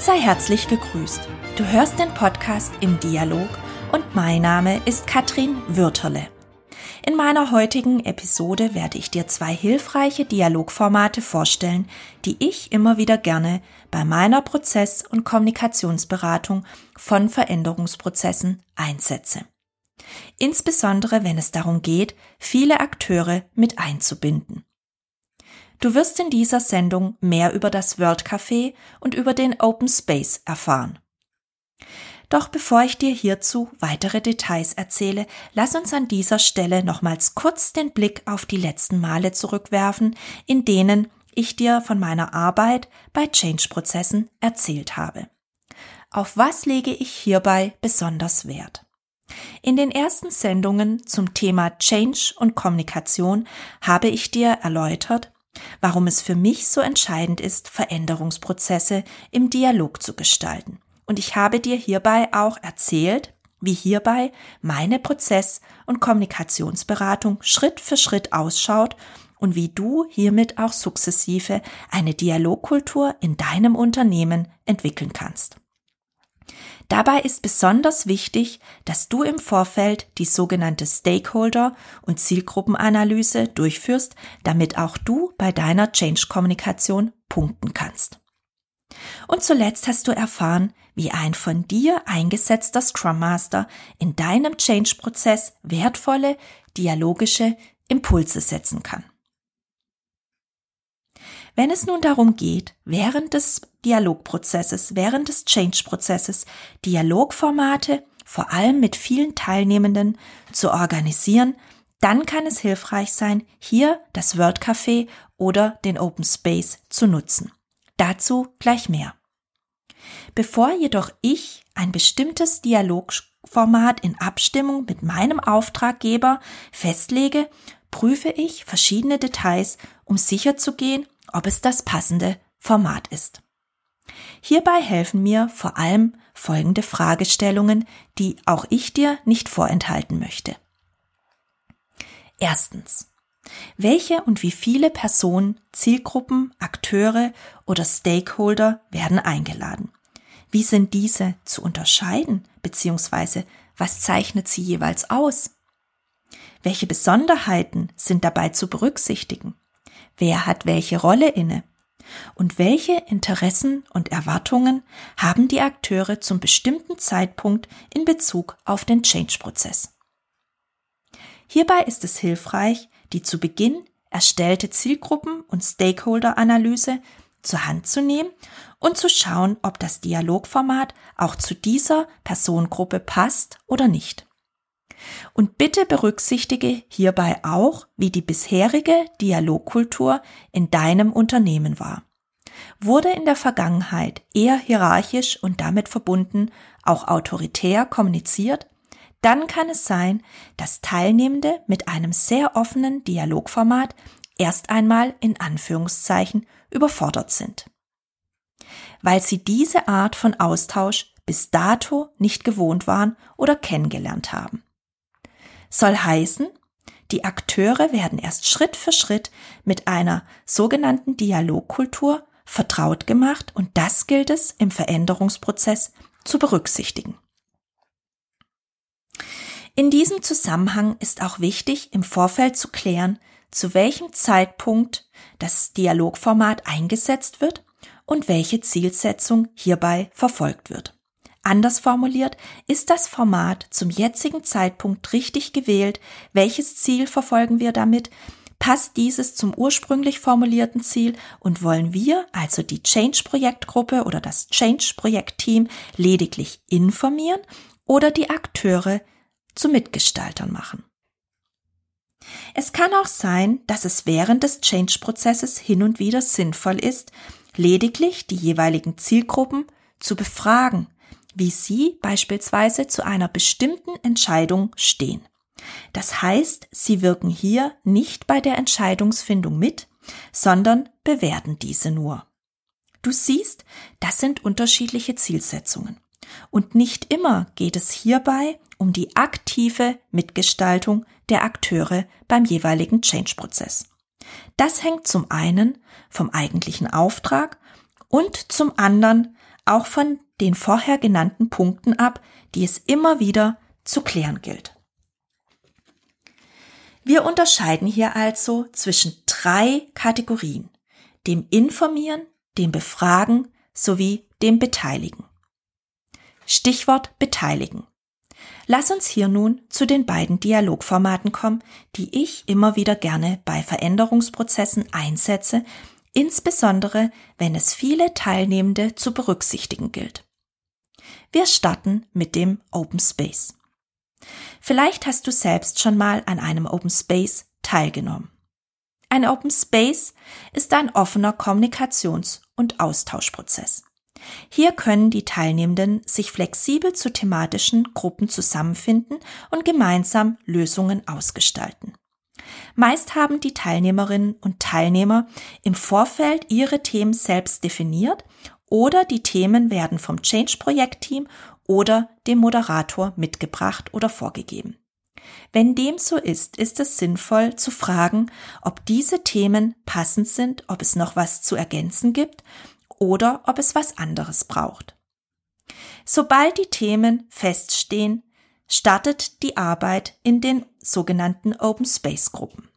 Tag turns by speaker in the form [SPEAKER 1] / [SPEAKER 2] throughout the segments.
[SPEAKER 1] Sei herzlich gegrüßt. Du hörst den Podcast im Dialog und mein Name ist Katrin Würterle. In meiner heutigen Episode werde ich dir zwei hilfreiche Dialogformate vorstellen, die ich immer wieder gerne bei meiner Prozess- und Kommunikationsberatung von Veränderungsprozessen einsetze. Insbesondere wenn es darum geht, viele Akteure mit einzubinden. Du wirst in dieser Sendung mehr über das World Café und über den Open Space erfahren. Doch bevor ich dir hierzu weitere Details erzähle, lass uns an dieser Stelle nochmals kurz den Blick auf die letzten Male zurückwerfen, in denen ich dir von meiner Arbeit bei Change-Prozessen erzählt habe. Auf was lege ich hierbei besonders Wert? In den ersten Sendungen zum Thema Change und Kommunikation habe ich dir erläutert, warum es für mich so entscheidend ist, Veränderungsprozesse im Dialog zu gestalten. Und ich habe dir hierbei auch erzählt, wie hierbei meine Prozess- und Kommunikationsberatung Schritt für Schritt ausschaut und wie du hiermit auch sukzessive eine Dialogkultur in deinem Unternehmen entwickeln kannst. Dabei ist besonders wichtig, dass du im Vorfeld die sogenannte Stakeholder- und Zielgruppenanalyse durchführst, damit auch du bei deiner Change-Kommunikation punkten kannst. Und zuletzt hast du erfahren, wie ein von dir eingesetzter Scrum Master in deinem Change-Prozess wertvolle dialogische Impulse setzen kann. Wenn es nun darum geht, während des Dialogprozesses, während des Change-Prozesses Dialogformate vor allem mit vielen Teilnehmenden zu organisieren, dann kann es hilfreich sein, hier das Word Café oder den Open Space zu nutzen. Dazu gleich mehr. Bevor jedoch ich ein bestimmtes Dialogformat in Abstimmung mit meinem Auftraggeber festlege, prüfe ich verschiedene Details, um sicherzugehen, ob es das passende Format ist. Hierbei helfen mir vor allem folgende Fragestellungen, die auch ich dir nicht vorenthalten möchte. Erstens. Welche und wie viele Personen, Zielgruppen, Akteure oder Stakeholder werden eingeladen? Wie sind diese zu unterscheiden bzw. was zeichnet sie jeweils aus? Welche Besonderheiten sind dabei zu berücksichtigen? Wer hat welche Rolle inne? Und welche Interessen und Erwartungen haben die Akteure zum bestimmten Zeitpunkt in Bezug auf den Change-Prozess? Hierbei ist es hilfreich, die zu Beginn erstellte Zielgruppen- und Stakeholder-Analyse zur Hand zu nehmen und zu schauen, ob das Dialogformat auch zu dieser Personengruppe passt oder nicht. Und bitte berücksichtige hierbei auch, wie die bisherige Dialogkultur in deinem Unternehmen war. Wurde in der Vergangenheit eher hierarchisch und damit verbunden auch autoritär kommuniziert, dann kann es sein, dass Teilnehmende mit einem sehr offenen Dialogformat erst einmal in Anführungszeichen überfordert sind. Weil sie diese Art von Austausch bis dato nicht gewohnt waren oder kennengelernt haben soll heißen, die Akteure werden erst Schritt für Schritt mit einer sogenannten Dialogkultur vertraut gemacht und das gilt es im Veränderungsprozess zu berücksichtigen. In diesem Zusammenhang ist auch wichtig, im Vorfeld zu klären, zu welchem Zeitpunkt das Dialogformat eingesetzt wird und welche Zielsetzung hierbei verfolgt wird. Anders formuliert, ist das Format zum jetzigen Zeitpunkt richtig gewählt? Welches Ziel verfolgen wir damit? Passt dieses zum ursprünglich formulierten Ziel und wollen wir, also die Change-Projektgruppe oder das Change-Projektteam, lediglich informieren oder die Akteure zu Mitgestaltern machen? Es kann auch sein, dass es während des Change-Prozesses hin und wieder sinnvoll ist, lediglich die jeweiligen Zielgruppen zu befragen, wie Sie beispielsweise zu einer bestimmten Entscheidung stehen. Das heißt, Sie wirken hier nicht bei der Entscheidungsfindung mit, sondern bewerten diese nur. Du siehst, das sind unterschiedliche Zielsetzungen. Und nicht immer geht es hierbei um die aktive Mitgestaltung der Akteure beim jeweiligen Change-Prozess. Das hängt zum einen vom eigentlichen Auftrag und zum anderen auch von den vorher genannten Punkten ab, die es immer wieder zu klären gilt. Wir unterscheiden hier also zwischen drei Kategorien, dem Informieren, dem Befragen sowie dem Beteiligen. Stichwort Beteiligen. Lass uns hier nun zu den beiden Dialogformaten kommen, die ich immer wieder gerne bei Veränderungsprozessen einsetze, insbesondere wenn es viele Teilnehmende zu berücksichtigen gilt. Wir starten mit dem Open Space. Vielleicht hast du selbst schon mal an einem Open Space teilgenommen. Ein Open Space ist ein offener Kommunikations- und Austauschprozess. Hier können die Teilnehmenden sich flexibel zu thematischen Gruppen zusammenfinden und gemeinsam Lösungen ausgestalten. Meist haben die Teilnehmerinnen und Teilnehmer im Vorfeld ihre Themen selbst definiert oder die Themen werden vom Change-Projektteam oder dem Moderator mitgebracht oder vorgegeben. Wenn dem so ist, ist es sinnvoll zu fragen, ob diese Themen passend sind, ob es noch was zu ergänzen gibt oder ob es was anderes braucht. Sobald die Themen feststehen, startet die Arbeit in den sogenannten Open Space Gruppen.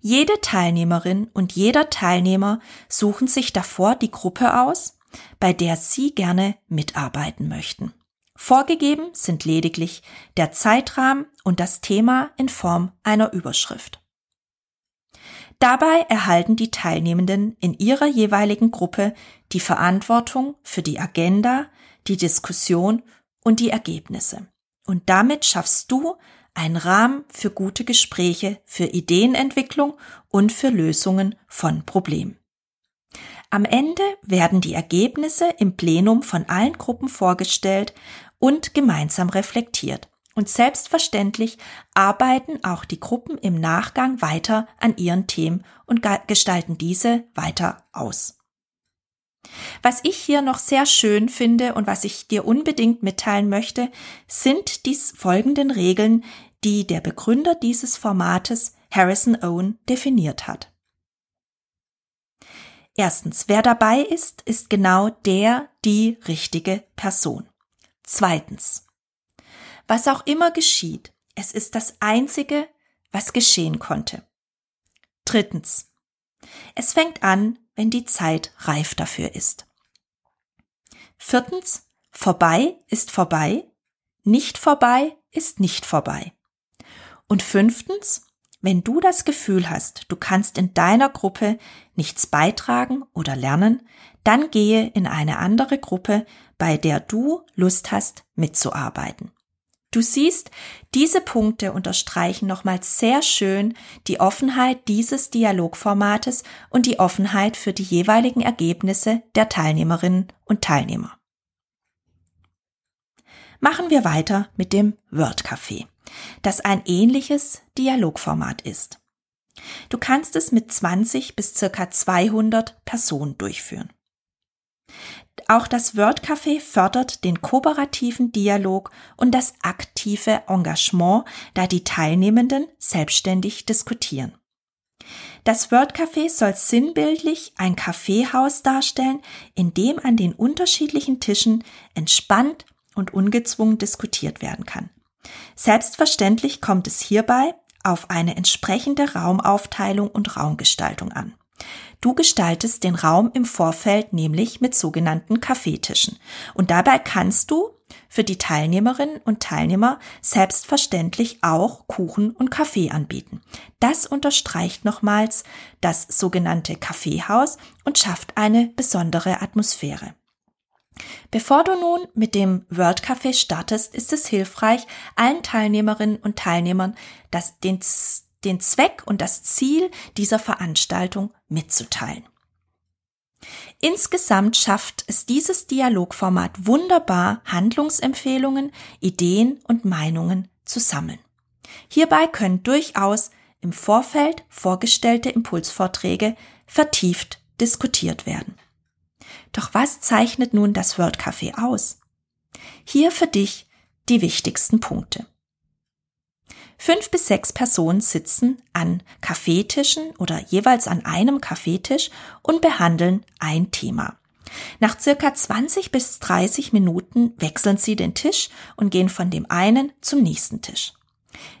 [SPEAKER 1] Jede Teilnehmerin und jeder Teilnehmer suchen sich davor die Gruppe aus, bei der sie gerne mitarbeiten möchten. Vorgegeben sind lediglich der Zeitrahmen und das Thema in Form einer Überschrift. Dabei erhalten die Teilnehmenden in ihrer jeweiligen Gruppe die Verantwortung für die Agenda, die Diskussion und die Ergebnisse. Und damit schaffst du einen Rahmen für gute Gespräche, für Ideenentwicklung und für Lösungen von Problemen. Am Ende werden die Ergebnisse im Plenum von allen Gruppen vorgestellt und gemeinsam reflektiert. Und selbstverständlich arbeiten auch die Gruppen im Nachgang weiter an ihren Themen und gestalten diese weiter aus. Was ich hier noch sehr schön finde und was ich dir unbedingt mitteilen möchte, sind die folgenden Regeln, die der Begründer dieses Formates, Harrison Owen, definiert hat. Erstens, wer dabei ist, ist genau der, die richtige Person. Zweitens, was auch immer geschieht, es ist das Einzige, was geschehen konnte. Drittens. Es fängt an, wenn die Zeit reif dafür ist. Viertens. Vorbei ist vorbei, nicht vorbei ist nicht vorbei. Und fünftens. Wenn du das Gefühl hast, du kannst in deiner Gruppe nichts beitragen oder lernen, dann gehe in eine andere Gruppe, bei der du Lust hast mitzuarbeiten. Du siehst, diese Punkte unterstreichen nochmals sehr schön die Offenheit dieses Dialogformates und die Offenheit für die jeweiligen Ergebnisse der Teilnehmerinnen und Teilnehmer. Machen wir weiter mit dem Word Café, das ein ähnliches Dialogformat ist. Du kannst es mit 20 bis circa 200 Personen durchführen. Auch das Wordcafé fördert den kooperativen Dialog und das aktive Engagement, da die Teilnehmenden selbstständig diskutieren. Das Wordcafé soll sinnbildlich ein Kaffeehaus darstellen, in dem an den unterschiedlichen Tischen entspannt und ungezwungen diskutiert werden kann. Selbstverständlich kommt es hierbei auf eine entsprechende Raumaufteilung und Raumgestaltung an. Du gestaltest den Raum im Vorfeld nämlich mit sogenannten Kaffeetischen. Und dabei kannst du für die Teilnehmerinnen und Teilnehmer selbstverständlich auch Kuchen und Kaffee anbieten. Das unterstreicht nochmals das sogenannte Kaffeehaus und schafft eine besondere Atmosphäre. Bevor du nun mit dem Word Café startest, ist es hilfreich, allen Teilnehmerinnen und Teilnehmern das, den den Zweck und das Ziel dieser Veranstaltung mitzuteilen. Insgesamt schafft es dieses Dialogformat wunderbar, Handlungsempfehlungen, Ideen und Meinungen zu sammeln. Hierbei können durchaus im Vorfeld vorgestellte Impulsvorträge vertieft diskutiert werden. Doch was zeichnet nun das World Café aus? Hier für dich die wichtigsten Punkte. Fünf bis sechs Personen sitzen an Kaffeetischen oder jeweils an einem Kaffeetisch und behandeln ein Thema. Nach circa 20 bis 30 Minuten wechseln Sie den Tisch und gehen von dem einen zum nächsten Tisch.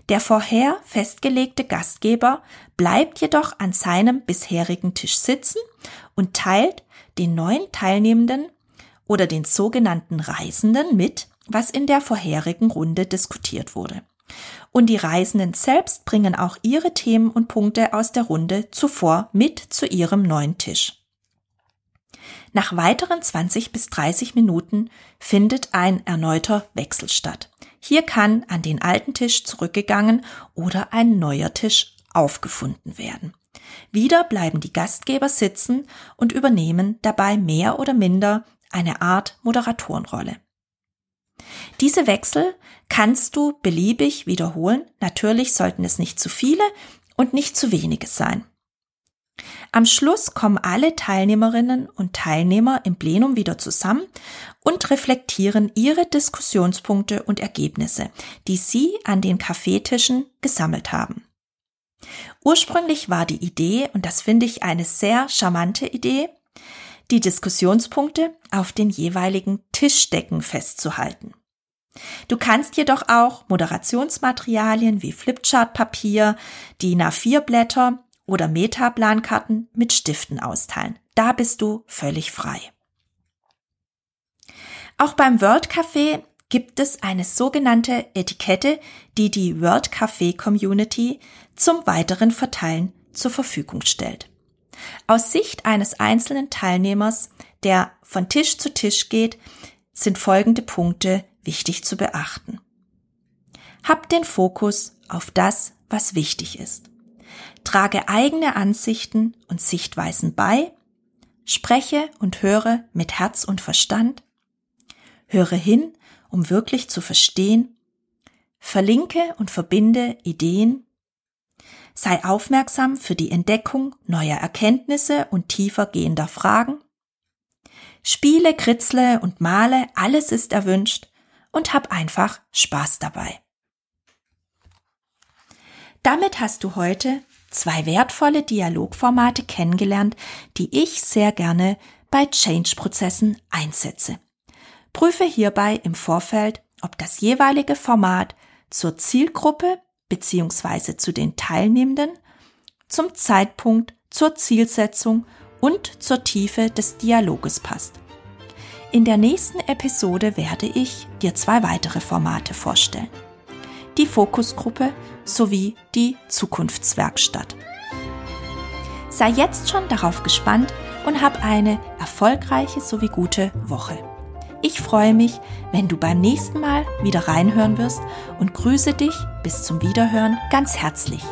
[SPEAKER 1] Der vorher festgelegte Gastgeber bleibt jedoch an seinem bisherigen Tisch sitzen und teilt den neuen Teilnehmenden oder den sogenannten Reisenden mit, was in der vorherigen Runde diskutiert wurde. Und die Reisenden selbst bringen auch ihre Themen und Punkte aus der Runde zuvor mit zu ihrem neuen Tisch. Nach weiteren 20 bis 30 Minuten findet ein erneuter Wechsel statt. Hier kann an den alten Tisch zurückgegangen oder ein neuer Tisch aufgefunden werden. Wieder bleiben die Gastgeber sitzen und übernehmen dabei mehr oder minder eine Art Moderatorenrolle. Diese Wechsel kannst du beliebig wiederholen. Natürlich sollten es nicht zu viele und nicht zu wenige sein. Am Schluss kommen alle Teilnehmerinnen und Teilnehmer im Plenum wieder zusammen und reflektieren ihre Diskussionspunkte und Ergebnisse, die sie an den Kaffeetischen gesammelt haben. Ursprünglich war die Idee, und das finde ich eine sehr charmante Idee, die Diskussionspunkte auf den jeweiligen Tischdecken festzuhalten. Du kannst jedoch auch Moderationsmaterialien wie Flipchartpapier, DIN A4-Blätter oder Metaplankarten mit Stiften austeilen. Da bist du völlig frei. Auch beim Word Café gibt es eine sogenannte Etikette, die die Word Café Community zum weiteren Verteilen zur Verfügung stellt. Aus Sicht eines einzelnen Teilnehmers, der von Tisch zu Tisch geht, sind folgende Punkte wichtig zu beachten. Hab den Fokus auf das, was wichtig ist. Trage eigene Ansichten und Sichtweisen bei, spreche und höre mit Herz und Verstand, höre hin, um wirklich zu verstehen, verlinke und verbinde Ideen, sei aufmerksam für die Entdeckung neuer Erkenntnisse und tiefer gehender Fragen, spiele, kritzle und male, alles ist erwünscht und hab einfach Spaß dabei. Damit hast du heute zwei wertvolle Dialogformate kennengelernt, die ich sehr gerne bei Change-Prozessen einsetze. Prüfe hierbei im Vorfeld, ob das jeweilige Format zur Zielgruppe bzw. zu den Teilnehmenden, zum Zeitpunkt, zur Zielsetzung und zur Tiefe des Dialoges passt. In der nächsten Episode werde ich dir zwei weitere Formate vorstellen. Die Fokusgruppe sowie die Zukunftswerkstatt. Sei jetzt schon darauf gespannt und hab eine erfolgreiche sowie gute Woche. Ich freue mich, wenn du beim nächsten Mal wieder reinhören wirst und grüße dich bis zum Wiederhören ganz herzlich.